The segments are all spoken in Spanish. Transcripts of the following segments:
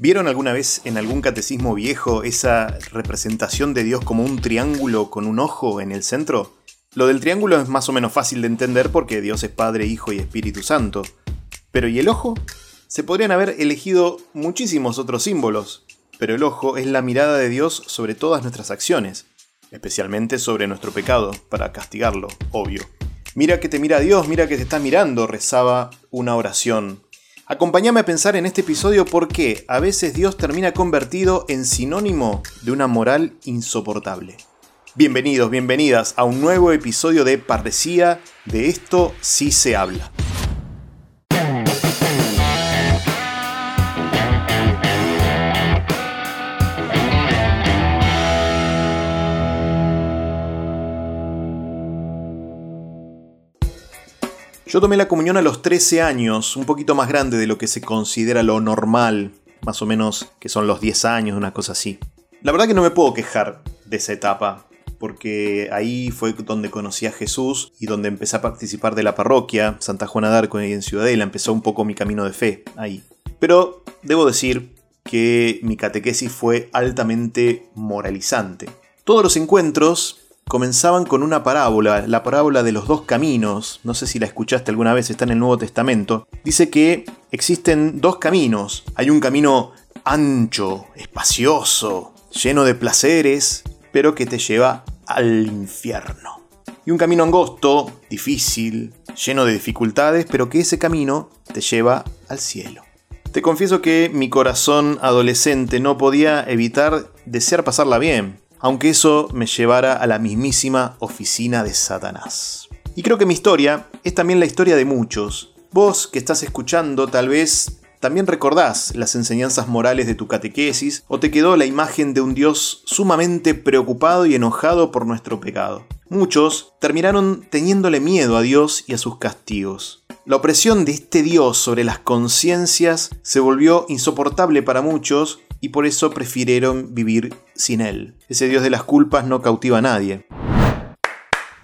¿Vieron alguna vez en algún catecismo viejo esa representación de Dios como un triángulo con un ojo en el centro? Lo del triángulo es más o menos fácil de entender porque Dios es Padre, Hijo y Espíritu Santo. Pero ¿y el ojo? Se podrían haber elegido muchísimos otros símbolos, pero el ojo es la mirada de Dios sobre todas nuestras acciones, especialmente sobre nuestro pecado, para castigarlo, obvio. Mira que te mira Dios, mira que te está mirando, rezaba una oración Acompáñame a pensar en este episodio por qué a veces Dios termina convertido en sinónimo de una moral insoportable. Bienvenidos, bienvenidas a un nuevo episodio de Parresía, de esto sí se habla. Yo tomé la comunión a los 13 años, un poquito más grande de lo que se considera lo normal, más o menos que son los 10 años, una cosa así. La verdad que no me puedo quejar de esa etapa, porque ahí fue donde conocí a Jesús y donde empecé a participar de la parroquia, Santa Juana d'Arco en Ciudadela, empezó un poco mi camino de fe ahí. Pero debo decir que mi catequesis fue altamente moralizante. Todos los encuentros comenzaban con una parábola, la parábola de los dos caminos, no sé si la escuchaste alguna vez, está en el Nuevo Testamento, dice que existen dos caminos, hay un camino ancho, espacioso, lleno de placeres, pero que te lleva al infierno. Y un camino angosto, difícil, lleno de dificultades, pero que ese camino te lleva al cielo. Te confieso que mi corazón adolescente no podía evitar desear pasarla bien, aunque eso me llevara a la mismísima oficina de Satanás. Y creo que mi historia es también la historia de muchos. Vos que estás escuchando tal vez también recordás las enseñanzas morales de tu catequesis o te quedó la imagen de un Dios sumamente preocupado y enojado por nuestro pecado. Muchos terminaron teniéndole miedo a Dios y a sus castigos. La opresión de este Dios sobre las conciencias se volvió insoportable para muchos y por eso prefirieron vivir sin él. Ese Dios de las culpas no cautiva a nadie.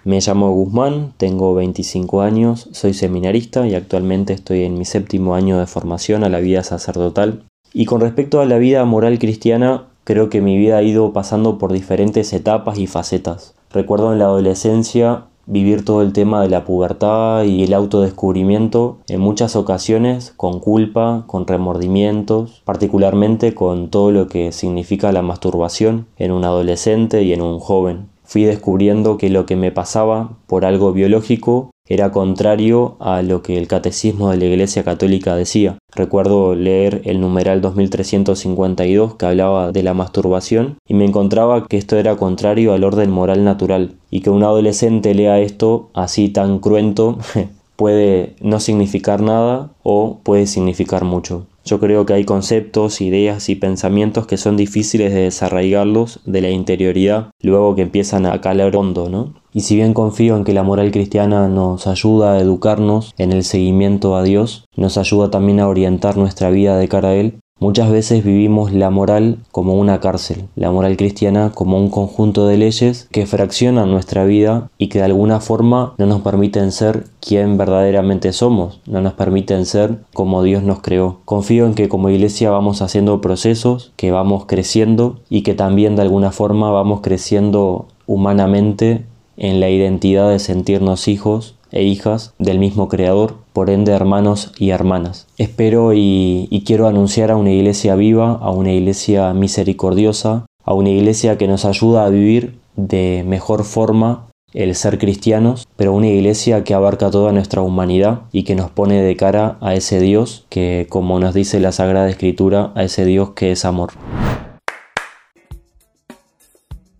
Me llamo Guzmán, tengo 25 años, soy seminarista y actualmente estoy en mi séptimo año de formación a la vida sacerdotal. Y con respecto a la vida moral cristiana, creo que mi vida ha ido pasando por diferentes etapas y facetas. Recuerdo en la adolescencia vivir todo el tema de la pubertad y el autodescubrimiento en muchas ocasiones con culpa, con remordimientos, particularmente con todo lo que significa la masturbación en un adolescente y en un joven. Fui descubriendo que lo que me pasaba por algo biológico era contrario a lo que el catecismo de la Iglesia Católica decía. Recuerdo leer el numeral 2352 que hablaba de la masturbación y me encontraba que esto era contrario al orden moral natural y que un adolescente lea esto así tan cruento puede no significar nada o puede significar mucho. Yo creo que hay conceptos, ideas y pensamientos que son difíciles de desarraigarlos de la interioridad luego que empiezan a calar hondo, ¿no? Y si bien confío en que la moral cristiana nos ayuda a educarnos en el seguimiento a Dios, nos ayuda también a orientar nuestra vida de cara a Él, Muchas veces vivimos la moral como una cárcel, la moral cristiana como un conjunto de leyes que fraccionan nuestra vida y que de alguna forma no nos permiten ser quien verdaderamente somos, no nos permiten ser como Dios nos creó. Confío en que como iglesia vamos haciendo procesos, que vamos creciendo y que también de alguna forma vamos creciendo humanamente en la identidad de sentirnos hijos e hijas del mismo Creador, por ende hermanos y hermanas. Espero y, y, quiero anunciar a una iglesia viva, a una iglesia misericordiosa, a una iglesia que nos ayuda a vivir de mejor forma el ser cristianos, pero una iglesia que abarca toda nuestra humanidad y que nos pone de cara a ese Dios que, como nos dice la Sagrada Escritura, a ese Dios que es amor.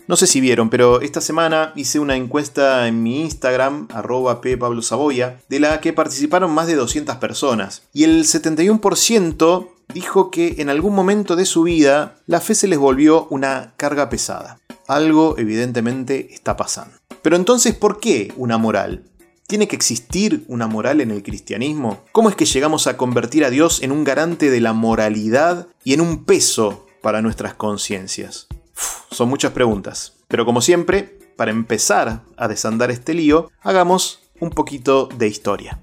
No sé si vieron, pero esta semana hice una encuesta en mi Instagram, arroba Saboya, de la que participaron más de 200 personas. Y el 71% dijo que en algún momento de su vida la fe se les volvió una carga pesada. Algo evidentemente está pasando. Pero entonces, ¿por qué una moral? ¿Tiene que existir una moral en el cristianismo? ¿Cómo es que llegamos a convertir a Dios en un garante de la moralidad y en un peso para nuestras conciencias? Son muchas preguntas. Pero como siempre, para empezar a desandar este lío, hagamos un poquito de historia.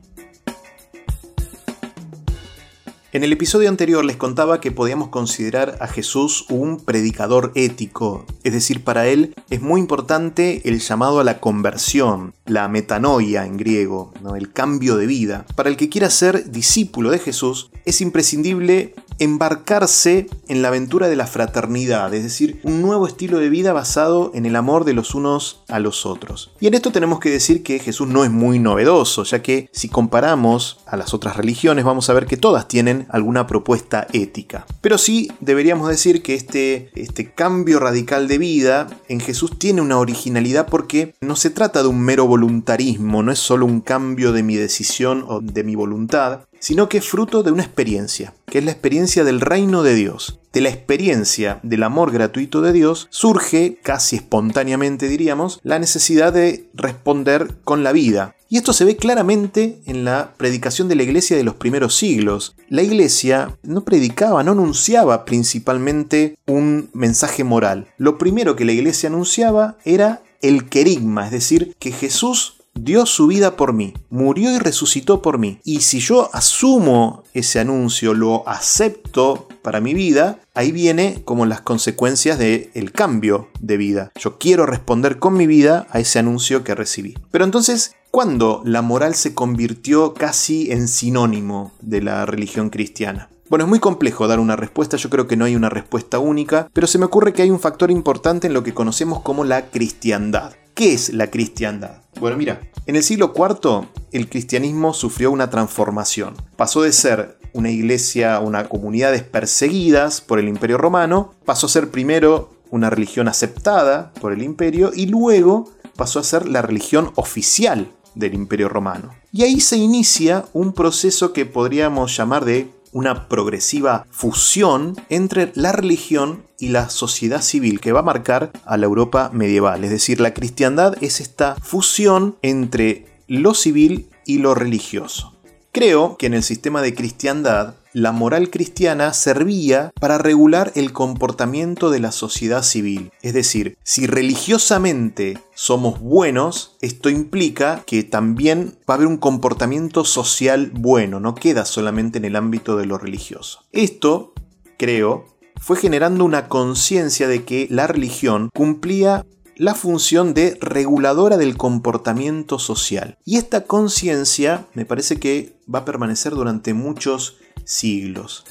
En el episodio anterior les contaba que podíamos considerar a Jesús un predicador ético, es decir, para él es muy importante el llamado a la conversión, la metanoia en griego, el cambio de vida. Para el que quiera ser discípulo de Jesús, es imprescindible embarcarse en la aventura de la fraternidad, es decir, un nuevo estilo de vida basado en el amor de los unos a los otros. Y en esto tenemos que decir que Jesús no es muy novedoso, ya que si comparamos a las otras religiones vamos a ver que todas tienen alguna propuesta ética. Pero sí deberíamos decir que este, este cambio radical de vida en Jesús tiene una originalidad porque no se trata de un mero voluntarismo, no es solo un cambio de mi decisión o de mi voluntad, sino que es fruto de una experiencia, que es la experiencia del reino de Dios. De la experiencia del amor gratuito de Dios surge, casi espontáneamente diríamos, la necesidad de responder con la vida. Y esto se ve claramente en la predicación de la iglesia de los primeros siglos. La iglesia no predicaba, no anunciaba principalmente un mensaje moral. Lo primero que la iglesia anunciaba era el querigma, es decir, que Jesús dio su vida por mí, murió y resucitó por mí. Y si yo asumo ese anuncio, lo acepto para mi vida, ahí viene como las consecuencias del el cambio de vida. Yo quiero responder con mi vida a ese anuncio que recibí. Pero entonces, ¿cuándo la moral se convirtió casi en sinónimo de la religión cristiana? Bueno, es muy complejo dar una respuesta, yo creo que no hay una respuesta única, pero se me ocurre que hay un factor importante en lo que conocemos como la cristiandad. ¿Qué es la cristiandad? Bueno, mira, en el siglo IV el cristianismo sufrió una transformación. Pasó de ser una iglesia, una comunidades perseguidas por el imperio romano, pasó a ser primero una religión aceptada por el imperio y luego pasó a ser la religión oficial del imperio romano. Y ahí se inicia un proceso que podríamos llamar de una progresiva fusión entre la religión y la sociedad civil que va a marcar a la Europa medieval. Es decir, la cristiandad es esta fusión entre lo civil y lo religioso. Creo que en el sistema de cristiandad la moral cristiana servía para regular el comportamiento de la sociedad civil. Es decir, si religiosamente somos buenos, esto implica que también va a haber un comportamiento social bueno, no queda solamente en el ámbito de lo religioso. Esto, creo, fue generando una conciencia de que la religión cumplía la función de reguladora del comportamiento social. Y esta conciencia me parece que va a permanecer durante muchos siglos.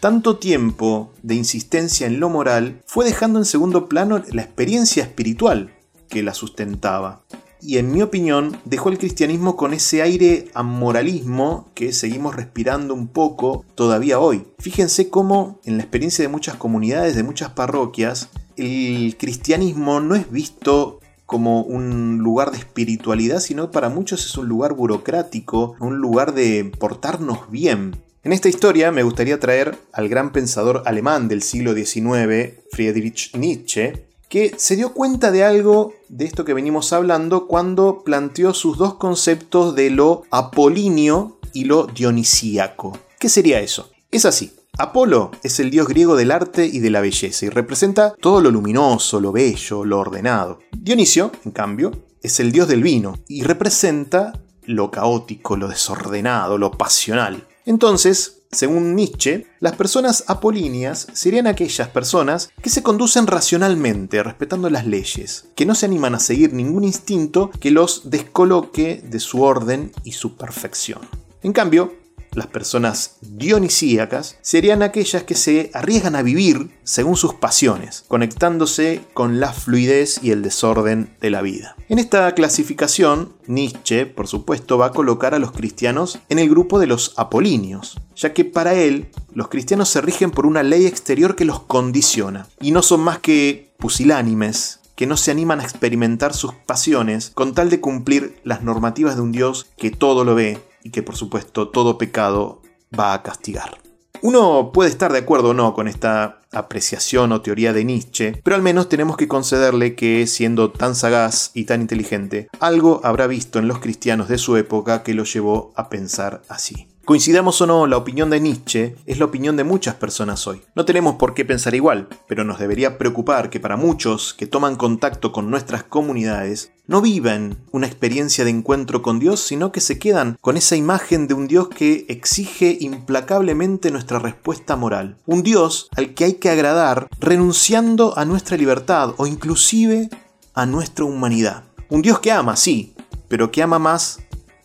Tanto tiempo de insistencia en lo moral fue dejando en segundo plano la experiencia espiritual que la sustentaba. Y en mi opinión dejó el cristianismo con ese aire amoralismo que seguimos respirando un poco todavía hoy. Fíjense cómo en la experiencia de muchas comunidades, de muchas parroquias, el cristianismo no es visto como un lugar de espiritualidad, sino para muchos es un lugar burocrático, un lugar de portarnos bien. En esta historia me gustaría traer al gran pensador alemán del siglo XIX, Friedrich Nietzsche, que se dio cuenta de algo de esto que venimos hablando cuando planteó sus dos conceptos de lo apolíneo y lo dionisíaco. ¿Qué sería eso? Es así. Apolo es el dios griego del arte y de la belleza y representa todo lo luminoso, lo bello, lo ordenado. Dionisio, en cambio, es el dios del vino y representa lo caótico, lo desordenado, lo pasional. Entonces, según Nietzsche, las personas apolíneas serían aquellas personas que se conducen racionalmente, respetando las leyes, que no se animan a seguir ningún instinto que los descoloque de su orden y su perfección. En cambio, las personas dionisíacas serían aquellas que se arriesgan a vivir según sus pasiones, conectándose con la fluidez y el desorden de la vida. En esta clasificación, Nietzsche, por supuesto, va a colocar a los cristianos en el grupo de los apolíneos, ya que para él los cristianos se rigen por una ley exterior que los condiciona, y no son más que pusilánimes, que no se animan a experimentar sus pasiones con tal de cumplir las normativas de un Dios que todo lo ve y que por supuesto todo pecado va a castigar. Uno puede estar de acuerdo o no con esta apreciación o teoría de Nietzsche, pero al menos tenemos que concederle que, siendo tan sagaz y tan inteligente, algo habrá visto en los cristianos de su época que lo llevó a pensar así. Coincidamos o no, la opinión de Nietzsche es la opinión de muchas personas hoy. No tenemos por qué pensar igual, pero nos debería preocupar que para muchos que toman contacto con nuestras comunidades, no vivan una experiencia de encuentro con Dios, sino que se quedan con esa imagen de un Dios que exige implacablemente nuestra respuesta moral. Un Dios al que hay que agradar renunciando a nuestra libertad o inclusive a nuestra humanidad. Un Dios que ama, sí, pero que ama más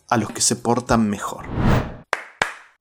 a los que se portan mejor.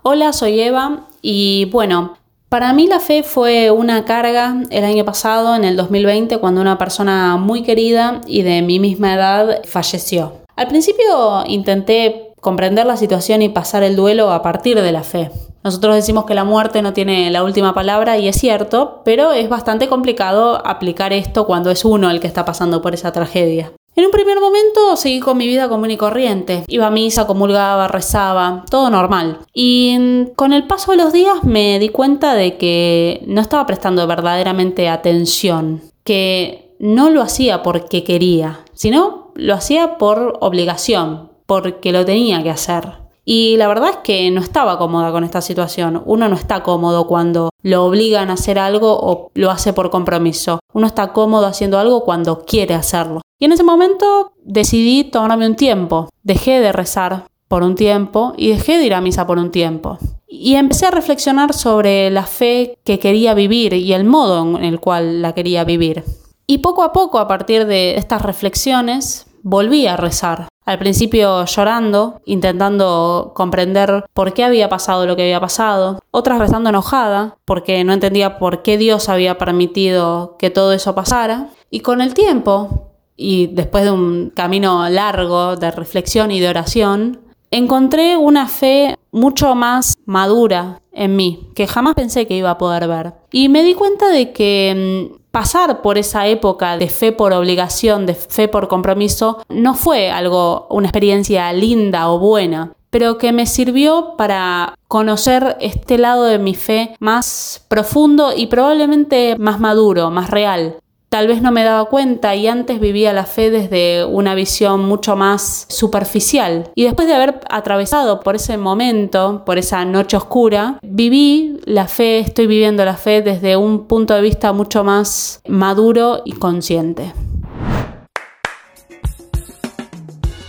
Hola, soy Eva y bueno, para mí la fe fue una carga el año pasado, en el 2020, cuando una persona muy querida y de mi misma edad falleció. Al principio intenté comprender la situación y pasar el duelo a partir de la fe. Nosotros decimos que la muerte no tiene la última palabra y es cierto, pero es bastante complicado aplicar esto cuando es uno el que está pasando por esa tragedia. En un primer momento seguí con mi vida común y corriente. Iba a misa, comulgaba, rezaba, todo normal. Y con el paso de los días me di cuenta de que no estaba prestando verdaderamente atención, que no lo hacía porque quería, sino lo hacía por obligación, porque lo tenía que hacer. Y la verdad es que no estaba cómoda con esta situación. Uno no está cómodo cuando lo obligan a hacer algo o lo hace por compromiso. Uno está cómodo haciendo algo cuando quiere hacerlo. Y en ese momento decidí tomarme un tiempo. Dejé de rezar por un tiempo y dejé de ir a misa por un tiempo. Y empecé a reflexionar sobre la fe que quería vivir y el modo en el cual la quería vivir. Y poco a poco, a partir de estas reflexiones, volví a rezar. Al principio llorando, intentando comprender por qué había pasado lo que había pasado, otras rezando enojada, porque no entendía por qué Dios había permitido que todo eso pasara, y con el tiempo, y después de un camino largo de reflexión y de oración, encontré una fe mucho más madura en mí, que jamás pensé que iba a poder ver. Y me di cuenta de que mm, pasar por esa época de fe por obligación, de fe por compromiso, no fue algo, una experiencia linda o buena, pero que me sirvió para conocer este lado de mi fe más profundo y probablemente más maduro, más real. Tal vez no me daba cuenta y antes vivía la fe desde una visión mucho más superficial. Y después de haber atravesado por ese momento, por esa noche oscura, viví la fe, estoy viviendo la fe desde un punto de vista mucho más maduro y consciente.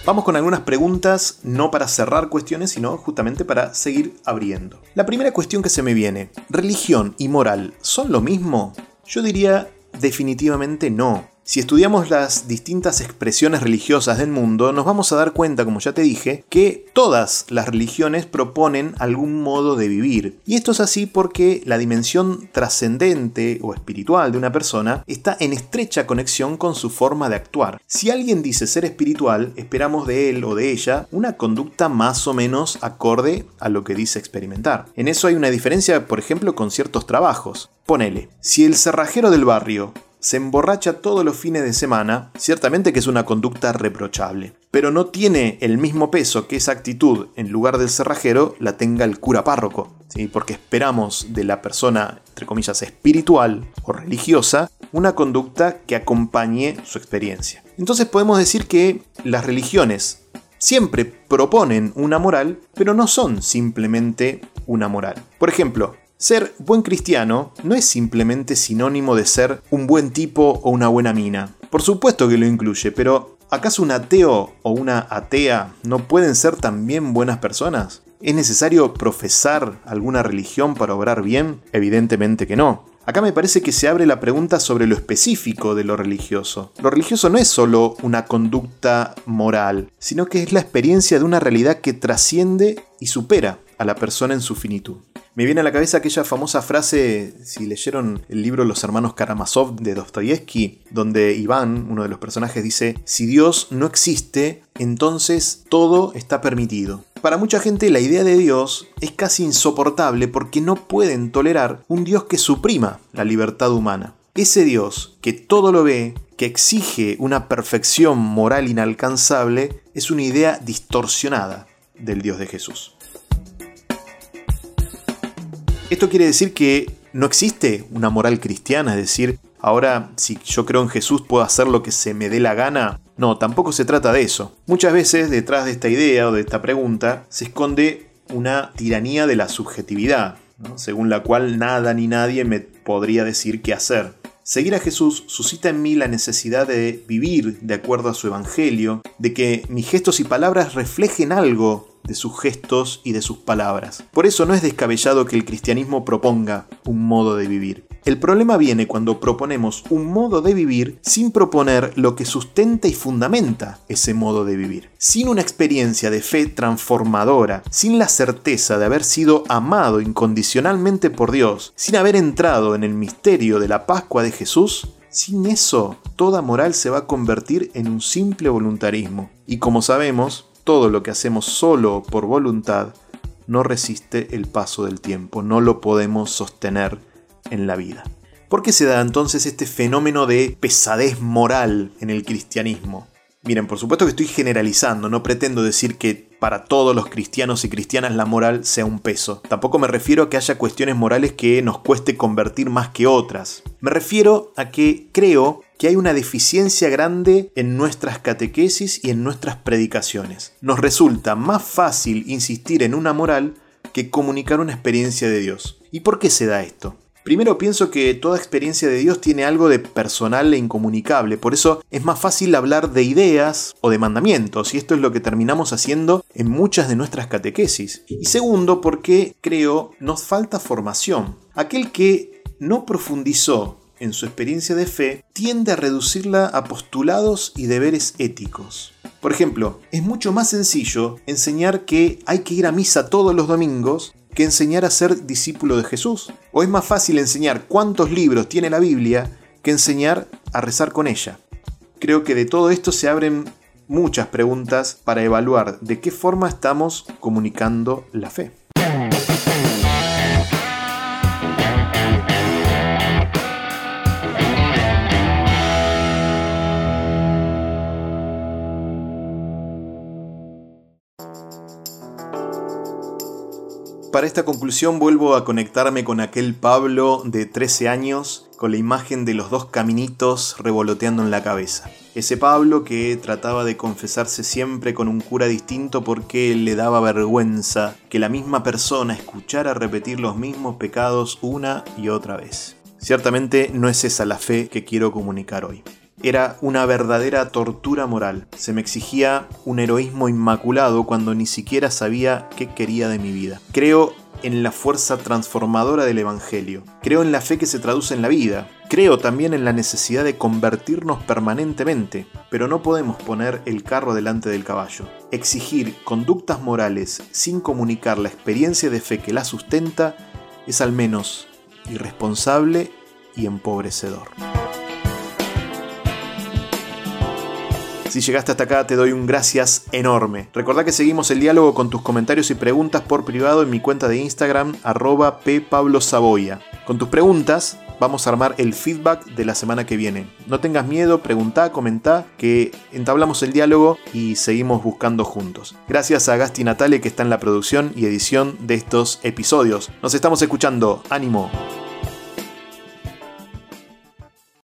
Vamos con algunas preguntas, no para cerrar cuestiones, sino justamente para seguir abriendo. La primera cuestión que se me viene, ¿religión y moral son lo mismo? Yo diría Definitivamente no. Si estudiamos las distintas expresiones religiosas del mundo, nos vamos a dar cuenta, como ya te dije, que todas las religiones proponen algún modo de vivir. Y esto es así porque la dimensión trascendente o espiritual de una persona está en estrecha conexión con su forma de actuar. Si alguien dice ser espiritual, esperamos de él o de ella una conducta más o menos acorde a lo que dice experimentar. En eso hay una diferencia, por ejemplo, con ciertos trabajos. Ponele, si el cerrajero del barrio se emborracha todos los fines de semana, ciertamente que es una conducta reprochable, pero no tiene el mismo peso que esa actitud en lugar del cerrajero la tenga el cura párroco, ¿sí? porque esperamos de la persona, entre comillas, espiritual o religiosa, una conducta que acompañe su experiencia. Entonces podemos decir que las religiones siempre proponen una moral, pero no son simplemente una moral. Por ejemplo, ser buen cristiano no es simplemente sinónimo de ser un buen tipo o una buena mina. Por supuesto que lo incluye, pero ¿acaso un ateo o una atea no pueden ser también buenas personas? ¿Es necesario profesar alguna religión para obrar bien? Evidentemente que no. Acá me parece que se abre la pregunta sobre lo específico de lo religioso. Lo religioso no es solo una conducta moral, sino que es la experiencia de una realidad que trasciende y supera a la persona en su finitud. Me viene a la cabeza aquella famosa frase, si leyeron el libro Los hermanos Karamazov de Dostoyevsky, donde Iván, uno de los personajes, dice, si Dios no existe, entonces todo está permitido. Para mucha gente la idea de Dios es casi insoportable porque no pueden tolerar un Dios que suprima la libertad humana. Ese Dios que todo lo ve, que exige una perfección moral inalcanzable, es una idea distorsionada del Dios de Jesús. Esto quiere decir que no existe una moral cristiana, es decir, ahora si yo creo en Jesús puedo hacer lo que se me dé la gana. No, tampoco se trata de eso. Muchas veces detrás de esta idea o de esta pregunta se esconde una tiranía de la subjetividad, según la cual nada ni nadie me podría decir qué hacer. Seguir a Jesús suscita en mí la necesidad de vivir de acuerdo a su evangelio, de que mis gestos y palabras reflejen algo de sus gestos y de sus palabras. Por eso no es descabellado que el cristianismo proponga un modo de vivir. El problema viene cuando proponemos un modo de vivir sin proponer lo que sustenta y fundamenta ese modo de vivir. Sin una experiencia de fe transformadora, sin la certeza de haber sido amado incondicionalmente por Dios, sin haber entrado en el misterio de la Pascua de Jesús, sin eso, toda moral se va a convertir en un simple voluntarismo. Y como sabemos, todo lo que hacemos solo por voluntad no resiste el paso del tiempo, no lo podemos sostener en la vida. ¿Por qué se da entonces este fenómeno de pesadez moral en el cristianismo? Miren, por supuesto que estoy generalizando, no pretendo decir que para todos los cristianos y cristianas la moral sea un peso. Tampoco me refiero a que haya cuestiones morales que nos cueste convertir más que otras. Me refiero a que creo que hay una deficiencia grande en nuestras catequesis y en nuestras predicaciones. Nos resulta más fácil insistir en una moral que comunicar una experiencia de Dios. ¿Y por qué se da esto? Primero pienso que toda experiencia de Dios tiene algo de personal e incomunicable, por eso es más fácil hablar de ideas o de mandamientos, y esto es lo que terminamos haciendo en muchas de nuestras catequesis. Y segundo, porque creo nos falta formación. Aquel que no profundizó en su experiencia de fe tiende a reducirla a postulados y deberes éticos. Por ejemplo, es mucho más sencillo enseñar que hay que ir a misa todos los domingos que enseñar a ser discípulo de Jesús? ¿O es más fácil enseñar cuántos libros tiene la Biblia que enseñar a rezar con ella? Creo que de todo esto se abren muchas preguntas para evaluar de qué forma estamos comunicando la fe. Para esta conclusión vuelvo a conectarme con aquel Pablo de 13 años con la imagen de los dos caminitos revoloteando en la cabeza. Ese Pablo que trataba de confesarse siempre con un cura distinto porque le daba vergüenza que la misma persona escuchara repetir los mismos pecados una y otra vez. Ciertamente no es esa la fe que quiero comunicar hoy era una verdadera tortura moral. Se me exigía un heroísmo inmaculado cuando ni siquiera sabía qué quería de mi vida. Creo en la fuerza transformadora del Evangelio. Creo en la fe que se traduce en la vida. Creo también en la necesidad de convertirnos permanentemente, pero no podemos poner el carro delante del caballo. Exigir conductas morales sin comunicar la experiencia de fe que la sustenta es al menos irresponsable y empobrecedor. Si llegaste hasta acá te doy un gracias enorme. Recordá que seguimos el diálogo con tus comentarios y preguntas por privado en mi cuenta de Instagram arroba ppablosaboya. Con tus preguntas vamos a armar el feedback de la semana que viene. No tengas miedo, preguntá, comentá, que entablamos el diálogo y seguimos buscando juntos. Gracias a Gasti Natale que está en la producción y edición de estos episodios. Nos estamos escuchando. Ánimo.